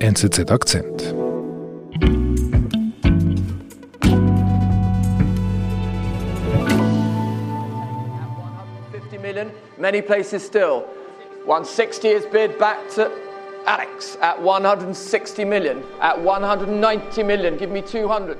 NZZ Akzent. Many places still. 160 is bid back to Alex at 160 million. At 190 million. Give me 200.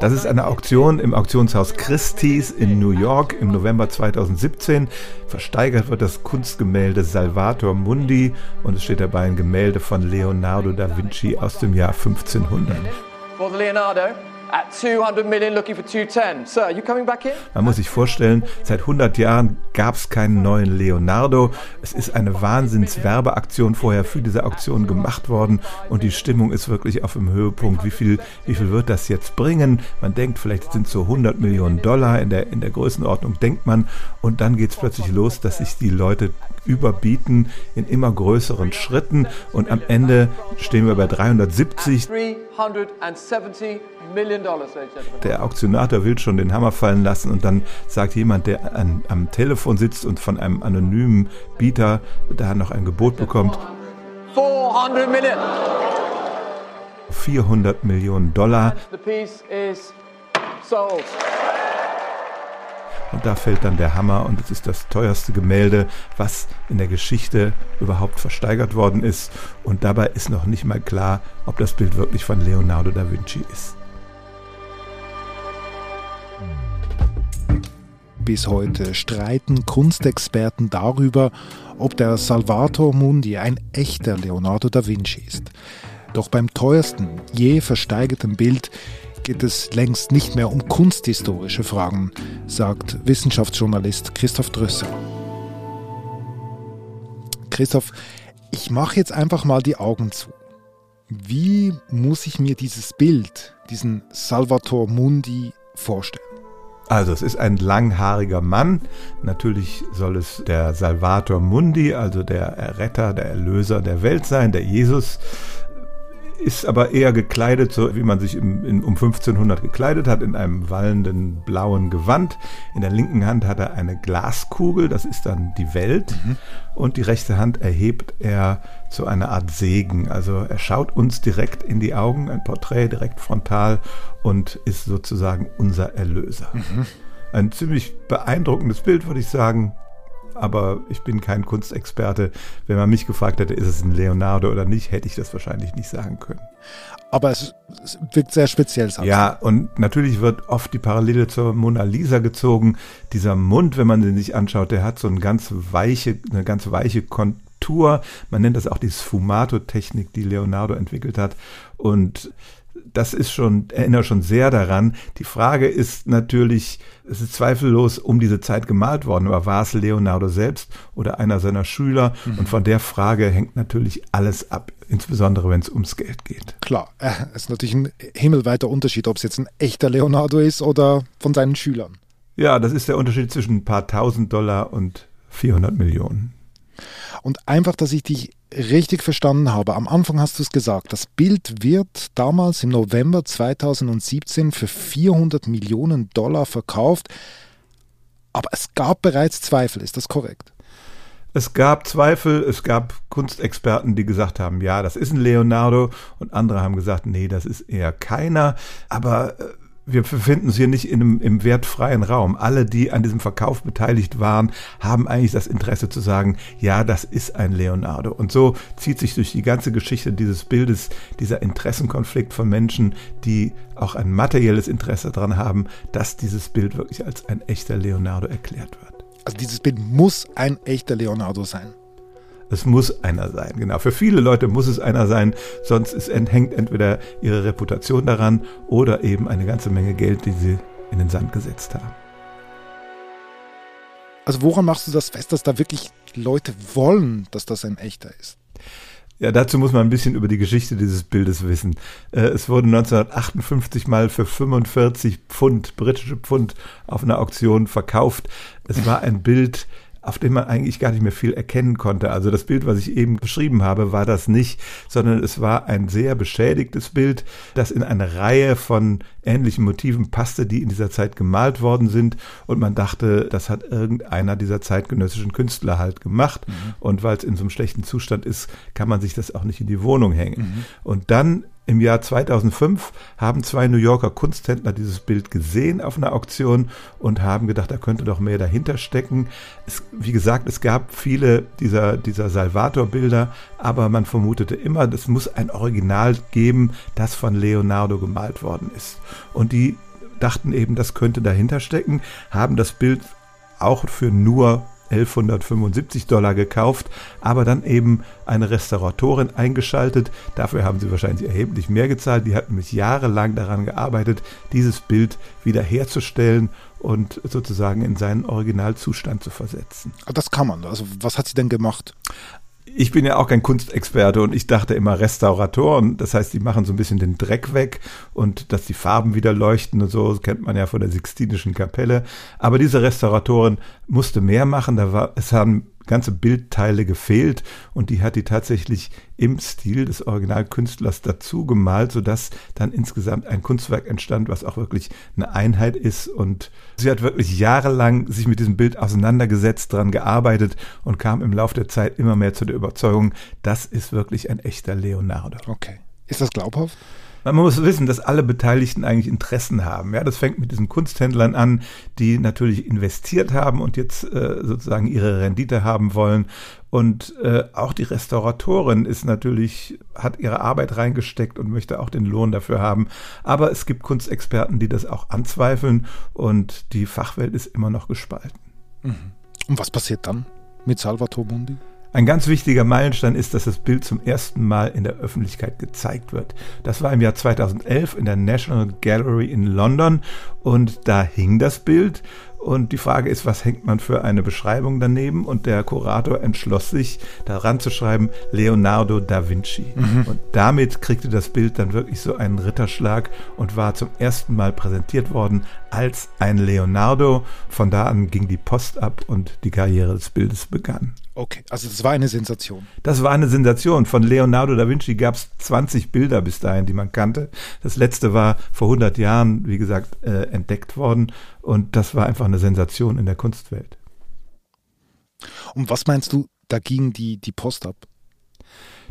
Das ist eine Auktion im Auktionshaus Christie's in New York im November 2017. Versteigert wird das Kunstgemälde Salvator Mundi und es steht dabei ein Gemälde von Leonardo da Vinci aus dem Jahr 1500. For the Leonardo at 200 million looking for 210. Sir, you coming back in? Man muss sich vorstellen, seit 100 Jahren gab es keinen neuen Leonardo. Es ist eine Wahnsinnswerbeaktion vorher für diese Auktion gemacht worden und die Stimmung ist wirklich auf dem Höhepunkt. Wie viel, wie viel wird das jetzt bringen? Man denkt, vielleicht sind es so 100 Millionen Dollar in der, in der Größenordnung, denkt man. Und dann geht es plötzlich los, dass sich die Leute überbieten in immer größeren Schritten und am Ende stehen wir bei 370. 370 million dollars, ladies and gentlemen. Der Auktionator will schon den Hammer fallen lassen und dann sagt jemand, der an, am Telefon sitzt und von einem anonymen Bieter da noch ein Gebot bekommt, 400 million. 400 Millionen Dollar. Und da fällt dann der Hammer und es ist das teuerste Gemälde, was in der Geschichte überhaupt versteigert worden ist. Und dabei ist noch nicht mal klar, ob das Bild wirklich von Leonardo da Vinci ist. Bis heute streiten Kunstexperten darüber, ob der Salvator Mundi ein echter Leonardo da Vinci ist. Doch beim teuersten je versteigerten Bild geht es längst nicht mehr um kunsthistorische Fragen, sagt Wissenschaftsjournalist Christoph Drösser. Christoph, ich mache jetzt einfach mal die Augen zu. Wie muss ich mir dieses Bild, diesen Salvator Mundi vorstellen? Also es ist ein langhaariger Mann. Natürlich soll es der Salvator Mundi, also der Erretter, der Erlöser der Welt sein, der Jesus ist aber eher gekleidet, so wie man sich im, in, um 1500 gekleidet hat, in einem wallenden blauen Gewand. In der linken Hand hat er eine Glaskugel, das ist dann die Welt. Mhm. Und die rechte Hand erhebt er zu einer Art Segen. Also er schaut uns direkt in die Augen, ein Porträt direkt frontal und ist sozusagen unser Erlöser. Mhm. Ein ziemlich beeindruckendes Bild, würde ich sagen aber ich bin kein Kunstexperte. Wenn man mich gefragt hätte, ist es ein Leonardo oder nicht, hätte ich das wahrscheinlich nicht sagen können. Aber es, es wirkt sehr speziell. Ja, und natürlich wird oft die Parallele zur Mona Lisa gezogen. Dieser Mund, wenn man den sich anschaut, der hat so eine ganz weiche, eine ganz weiche Kontur. Man nennt das auch die Sfumato-Technik, die Leonardo entwickelt hat. Und das ist schon, erinnert schon sehr daran. Die Frage ist natürlich, es ist zweifellos um diese Zeit gemalt worden, aber war es Leonardo selbst oder einer seiner Schüler? Mhm. Und von der Frage hängt natürlich alles ab, insbesondere wenn es ums Geld geht. Klar, äh, es ist natürlich ein himmelweiter Unterschied, ob es jetzt ein echter Leonardo ist oder von seinen Schülern. Ja, das ist der Unterschied zwischen ein paar tausend Dollar und 400 Millionen. Und einfach, dass ich dich richtig verstanden habe, am Anfang hast du es gesagt, das Bild wird damals im November 2017 für 400 Millionen Dollar verkauft, aber es gab bereits Zweifel, ist das korrekt? Es gab Zweifel, es gab Kunstexperten, die gesagt haben, ja, das ist ein Leonardo. Und andere haben gesagt, nee, das ist eher keiner, aber äh, wir befinden uns hier nicht in einem, im wertfreien Raum. Alle, die an diesem Verkauf beteiligt waren, haben eigentlich das Interesse zu sagen, ja, das ist ein Leonardo. Und so zieht sich durch die ganze Geschichte dieses Bildes dieser Interessenkonflikt von Menschen, die auch ein materielles Interesse daran haben, dass dieses Bild wirklich als ein echter Leonardo erklärt wird. Also dieses Bild muss ein echter Leonardo sein. Es muss einer sein, genau. Für viele Leute muss es einer sein, sonst ist, hängt entweder ihre Reputation daran oder eben eine ganze Menge Geld, die sie in den Sand gesetzt haben. Also woran machst du das fest, dass da wirklich Leute wollen, dass das ein echter ist? Ja, dazu muss man ein bisschen über die Geschichte dieses Bildes wissen. Äh, es wurde 1958 mal für 45 Pfund, britische Pfund, auf einer Auktion verkauft. Es war ein Bild, auf dem man eigentlich gar nicht mehr viel erkennen konnte. Also das Bild, was ich eben beschrieben habe, war das nicht, sondern es war ein sehr beschädigtes Bild, das in eine Reihe von ähnlichen Motiven passte, die in dieser Zeit gemalt worden sind. Und man dachte, das hat irgendeiner dieser zeitgenössischen Künstler halt gemacht. Mhm. Und weil es in so einem schlechten Zustand ist, kann man sich das auch nicht in die Wohnung hängen. Mhm. Und dann im Jahr 2005 haben zwei New Yorker Kunsthändler dieses Bild gesehen auf einer Auktion und haben gedacht, da könnte doch mehr dahinter stecken. Es, wie gesagt, es gab viele dieser, dieser Salvator-Bilder, aber man vermutete immer, es muss ein Original geben, das von Leonardo gemalt worden ist. Und die dachten eben, das könnte dahinter stecken, haben das Bild auch für nur 1175 Dollar gekauft, aber dann eben eine Restauratorin eingeschaltet. Dafür haben sie wahrscheinlich erheblich mehr gezahlt. Die hat nämlich jahrelang daran gearbeitet, dieses Bild wiederherzustellen und sozusagen in seinen Originalzustand zu versetzen. Ah, das kann man. Also was hat sie denn gemacht? Ich bin ja auch kein Kunstexperte und ich dachte immer Restauratoren. Das heißt, die machen so ein bisschen den Dreck weg und dass die Farben wieder leuchten und so, kennt man ja von der Sixtinischen Kapelle. Aber diese Restauratorin musste mehr machen. Da war, es haben ganze Bildteile gefehlt und die hat die tatsächlich im Stil des Originalkünstlers dazu gemalt, sodass dann insgesamt ein Kunstwerk entstand, was auch wirklich eine Einheit ist und sie hat wirklich jahrelang sich mit diesem Bild auseinandergesetzt, daran gearbeitet und kam im Laufe der Zeit immer mehr zu der Überzeugung, das ist wirklich ein echter Leonardo. Okay. Ist das glaubhaft? Man muss wissen, dass alle Beteiligten eigentlich Interessen haben. Ja, das fängt mit diesen Kunsthändlern an, die natürlich investiert haben und jetzt äh, sozusagen ihre Rendite haben wollen. Und äh, auch die Restauratorin ist natürlich, hat ihre Arbeit reingesteckt und möchte auch den Lohn dafür haben. Aber es gibt Kunstexperten, die das auch anzweifeln und die Fachwelt ist immer noch gespalten. Mhm. Und was passiert dann mit Salvatore Mundi? Ein ganz wichtiger Meilenstein ist, dass das Bild zum ersten Mal in der Öffentlichkeit gezeigt wird. Das war im Jahr 2011 in der National Gallery in London und da hing das Bild und die Frage ist, was hängt man für eine Beschreibung daneben? Und der Kurator entschloss sich, daran zu schreiben, Leonardo da Vinci. Mhm. Und damit kriegte das Bild dann wirklich so einen Ritterschlag und war zum ersten Mal präsentiert worden als ein Leonardo. Von da an ging die Post ab und die Karriere des Bildes begann. Okay, also das war eine Sensation. Das war eine Sensation. Von Leonardo da Vinci gab es 20 Bilder bis dahin, die man kannte. Das letzte war vor 100 Jahren, wie gesagt, äh, entdeckt worden. Und das war einfach eine Sensation in der Kunstwelt. Und was meinst du, da ging die, die Post ab?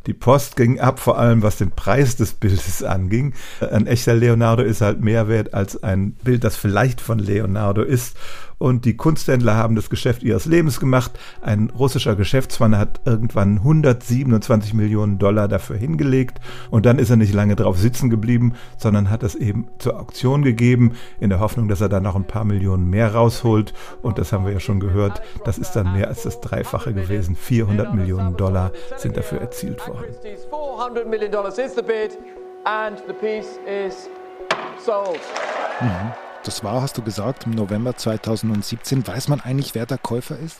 Die Post ging ab, vor allem was den Preis des Bildes anging. Ein echter Leonardo ist halt mehr wert als ein Bild, das vielleicht von Leonardo ist. Und die Kunsthändler haben das Geschäft ihres Lebens gemacht. Ein russischer Geschäftsmann hat irgendwann 127 Millionen Dollar dafür hingelegt. Und dann ist er nicht lange drauf sitzen geblieben, sondern hat es eben zur Auktion gegeben, in der Hoffnung, dass er da noch ein paar Millionen mehr rausholt. Und das haben wir ja schon gehört. Das ist dann mehr als das Dreifache gewesen. 400 Millionen Dollar sind dafür erzielt worden. 400 million dollars is the bid and the piece is sold. Mhm. Das war, hast du gesagt, im November 2017. Weiß man eigentlich, wer der Käufer ist?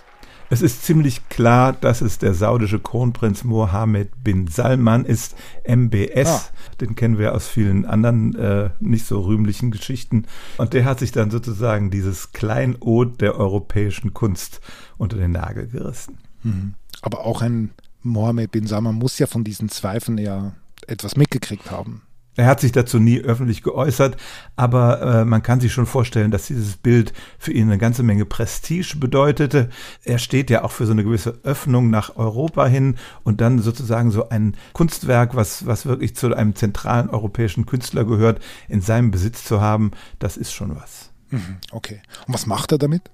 Es ist ziemlich klar, dass es der saudische Kronprinz Mohammed bin Salman ist, MBS. Ah. Den kennen wir aus vielen anderen äh, nicht so rühmlichen Geschichten. Und der hat sich dann sozusagen dieses Kleinod der europäischen Kunst unter den Nagel gerissen. Mhm. Aber auch ein Mohammed bin Salman muss ja von diesen Zweifeln ja etwas mitgekriegt haben. Er hat sich dazu nie öffentlich geäußert, aber äh, man kann sich schon vorstellen, dass dieses Bild für ihn eine ganze Menge Prestige bedeutete. Er steht ja auch für so eine gewisse Öffnung nach Europa hin und dann sozusagen so ein Kunstwerk, was, was wirklich zu einem zentralen europäischen Künstler gehört, in seinem Besitz zu haben, das ist schon was. Mhm, okay. Und was macht er damit?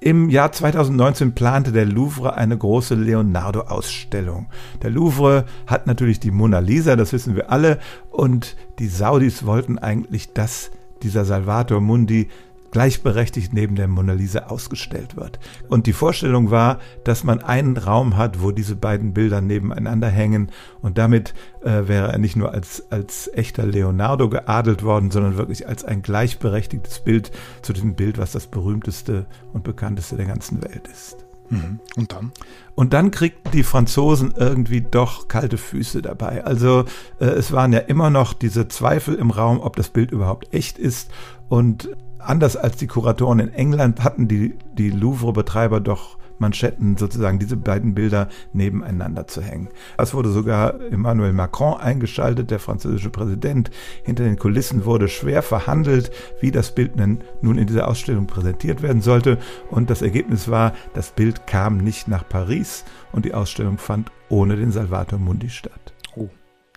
Im Jahr 2019 plante der Louvre eine große Leonardo-Ausstellung. Der Louvre hat natürlich die Mona Lisa, das wissen wir alle, und die Saudis wollten eigentlich, dass dieser Salvator Mundi gleichberechtigt neben der Mona Lisa ausgestellt wird. Und die Vorstellung war, dass man einen Raum hat, wo diese beiden Bilder nebeneinander hängen und damit äh, wäre er nicht nur als, als echter Leonardo geadelt worden, sondern wirklich als ein gleichberechtigtes Bild zu diesem Bild, was das berühmteste und bekannteste der ganzen Welt ist. Mhm. Und dann? Und dann kriegten die Franzosen irgendwie doch kalte Füße dabei. Also äh, es waren ja immer noch diese Zweifel im Raum, ob das Bild überhaupt echt ist. Und anders als die Kuratoren in England hatten die, die Louvre-Betreiber doch Manschetten sozusagen diese beiden Bilder nebeneinander zu hängen. Es wurde sogar Emmanuel Macron eingeschaltet, der französische Präsident. Hinter den Kulissen wurde schwer verhandelt, wie das Bild nun in dieser Ausstellung präsentiert werden sollte. Und das Ergebnis war, das Bild kam nicht nach Paris und die Ausstellung fand ohne den Salvator Mundi statt. Oh,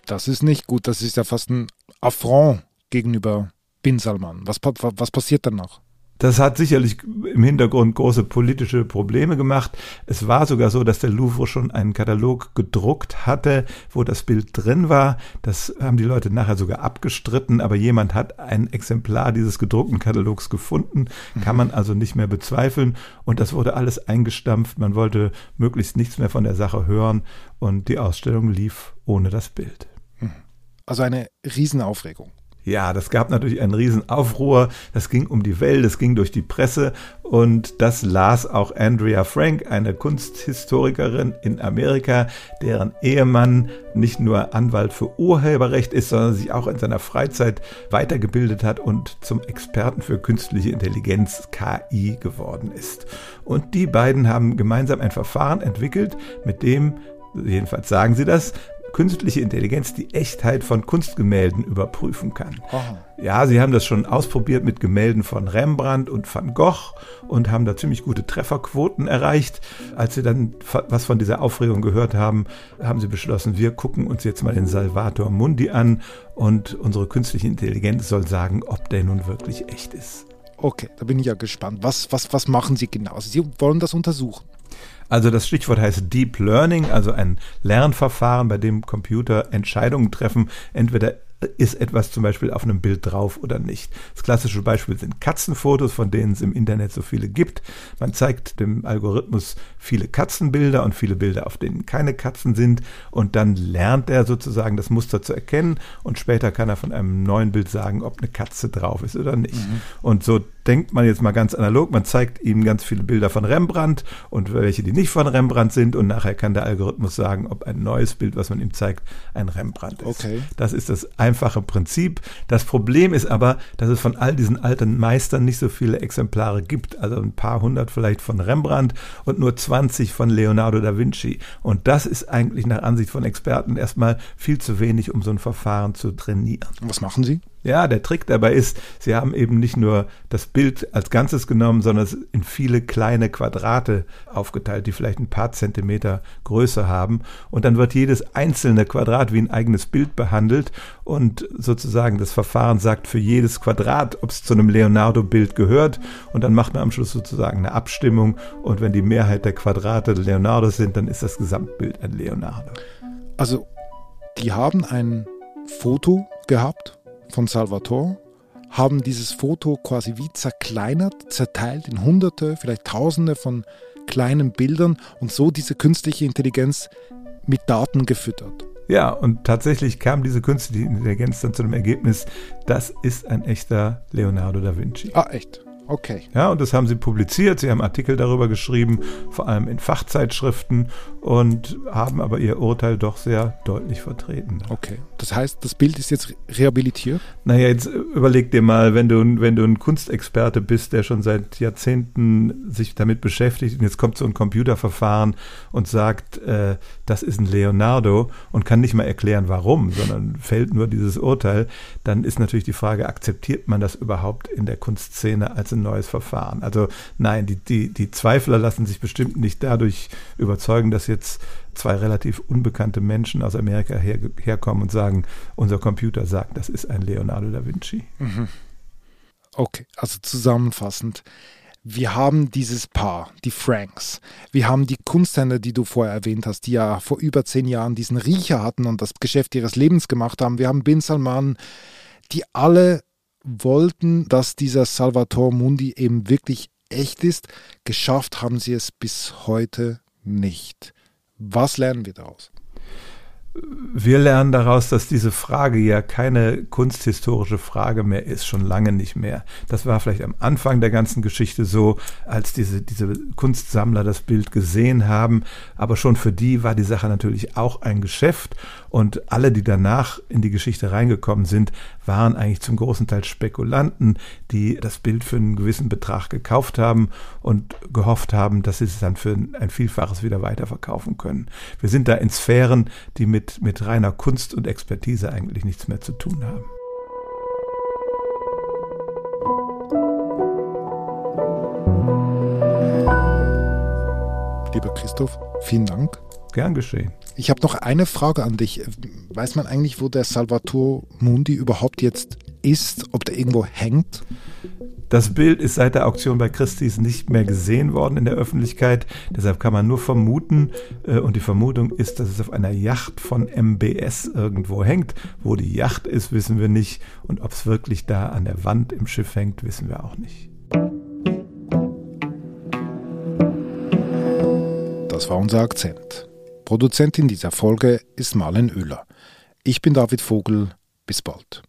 das ist nicht gut. Das ist ja fast ein Affront gegenüber Bin Salman. Was, was passiert dann noch? Das hat sicherlich im Hintergrund große politische Probleme gemacht. Es war sogar so, dass der Louvre schon einen Katalog gedruckt hatte, wo das Bild drin war. Das haben die Leute nachher sogar abgestritten, aber jemand hat ein Exemplar dieses gedruckten Katalogs gefunden, kann man also nicht mehr bezweifeln. Und das wurde alles eingestampft. Man wollte möglichst nichts mehr von der Sache hören und die Ausstellung lief ohne das Bild. Also eine Riesenaufregung. Ja, das gab natürlich einen riesen Aufruhr. Das ging um die Welt, das ging durch die Presse und das las auch Andrea Frank, eine Kunsthistorikerin in Amerika, deren Ehemann nicht nur Anwalt für Urheberrecht ist, sondern sich auch in seiner Freizeit weitergebildet hat und zum Experten für künstliche Intelligenz KI geworden ist. Und die beiden haben gemeinsam ein Verfahren entwickelt, mit dem jedenfalls sagen sie das, künstliche Intelligenz die Echtheit von Kunstgemälden überprüfen kann. Aha. Ja, sie haben das schon ausprobiert mit Gemälden von Rembrandt und Van Gogh und haben da ziemlich gute Trefferquoten erreicht. Als sie dann was von dieser Aufregung gehört haben, haben sie beschlossen, wir gucken uns jetzt mal den Salvator Mundi an und unsere künstliche Intelligenz soll sagen, ob der nun wirklich echt ist. Okay, da bin ich ja gespannt. Was, was, was machen Sie genau? Sie wollen das untersuchen. Also das Stichwort heißt Deep Learning, also ein Lernverfahren, bei dem Computer Entscheidungen treffen, entweder ist etwas zum Beispiel auf einem Bild drauf oder nicht. Das klassische Beispiel sind Katzenfotos, von denen es im Internet so viele gibt. Man zeigt dem Algorithmus viele Katzenbilder und viele Bilder, auf denen keine Katzen sind und dann lernt er sozusagen das Muster zu erkennen und später kann er von einem neuen Bild sagen, ob eine Katze drauf ist oder nicht. Mhm. Und so denkt man jetzt mal ganz analog, man zeigt ihm ganz viele Bilder von Rembrandt und welche, die nicht von Rembrandt sind und nachher kann der Algorithmus sagen, ob ein neues Bild, was man ihm zeigt, ein Rembrandt ist. Okay. Das ist das einfache Prinzip. Das Problem ist aber, dass es von all diesen alten Meistern nicht so viele Exemplare gibt, also ein paar hundert vielleicht von Rembrandt und nur 20 von Leonardo da Vinci. Und das ist eigentlich nach Ansicht von Experten erstmal viel zu wenig, um so ein Verfahren zu trainieren. Was machen Sie? Ja, der Trick dabei ist, sie haben eben nicht nur das Bild als Ganzes genommen, sondern es in viele kleine Quadrate aufgeteilt, die vielleicht ein paar Zentimeter Größe haben. Und dann wird jedes einzelne Quadrat wie ein eigenes Bild behandelt und sozusagen das Verfahren sagt für jedes Quadrat, ob es zu einem Leonardo-Bild gehört. Und dann macht man am Schluss sozusagen eine Abstimmung. Und wenn die Mehrheit der Quadrate Leonardo sind, dann ist das Gesamtbild ein Leonardo. Also, die haben ein Foto gehabt von Salvatore haben dieses Foto quasi wie zerkleinert, zerteilt in Hunderte, vielleicht Tausende von kleinen Bildern und so diese künstliche Intelligenz mit Daten gefüttert. Ja, und tatsächlich kam diese künstliche Intelligenz dann zu dem Ergebnis, das ist ein echter Leonardo da Vinci. Ah, echt? Okay. Ja, und das haben sie publiziert. Sie haben Artikel darüber geschrieben, vor allem in Fachzeitschriften und haben aber ihr Urteil doch sehr deutlich vertreten. Okay. Das heißt, das Bild ist jetzt rehabilitiert? Naja, jetzt überleg dir mal, wenn du, wenn du ein Kunstexperte bist, der schon seit Jahrzehnten sich damit beschäftigt und jetzt kommt so ein Computerverfahren und sagt, äh, das ist ein Leonardo und kann nicht mal erklären, warum, sondern fällt nur dieses Urteil, dann ist natürlich die Frage, akzeptiert man das überhaupt in der Kunstszene als ein neues Verfahren? Also nein, die, die, die Zweifler lassen sich bestimmt nicht dadurch überzeugen, dass jetzt zwei relativ unbekannte Menschen aus Amerika her, herkommen und sagen, unser Computer sagt, das ist ein Leonardo da Vinci. Mhm. Okay, also zusammenfassend. Wir haben dieses Paar, die Franks. Wir haben die Kunsthändler, die du vorher erwähnt hast, die ja vor über zehn Jahren diesen Riecher hatten und das Geschäft ihres Lebens gemacht haben. Wir haben Bin Salman, die alle wollten, dass dieser Salvatore Mundi eben wirklich echt ist. Geschafft haben sie es bis heute nicht. Was lernen wir daraus? Wir lernen daraus, dass diese Frage ja keine kunsthistorische Frage mehr ist, schon lange nicht mehr. Das war vielleicht am Anfang der ganzen Geschichte so, als diese, diese Kunstsammler das Bild gesehen haben. Aber schon für die war die Sache natürlich auch ein Geschäft. Und alle, die danach in die Geschichte reingekommen sind, waren eigentlich zum großen Teil Spekulanten, die das Bild für einen gewissen Betrag gekauft haben und gehofft haben, dass sie es dann für ein Vielfaches wieder weiterverkaufen können. Wir sind da in Sphären, die mit mit, mit reiner Kunst und Expertise eigentlich nichts mehr zu tun haben. Lieber Christoph, vielen Dank. Gern geschehen. Ich habe noch eine Frage an dich. Weiß man eigentlich, wo der Salvatore Mundi überhaupt jetzt ist, ob der irgendwo hängt? Das Bild ist seit der Auktion bei Christie's nicht mehr gesehen worden in der Öffentlichkeit. Deshalb kann man nur vermuten, äh, und die Vermutung ist, dass es auf einer Yacht von MBS irgendwo hängt. Wo die Yacht ist, wissen wir nicht. Und ob es wirklich da an der Wand im Schiff hängt, wissen wir auch nicht. Das war unser Akzent. Produzentin dieser Folge ist Marlen Oehler. Ich bin David Vogel. Bis bald.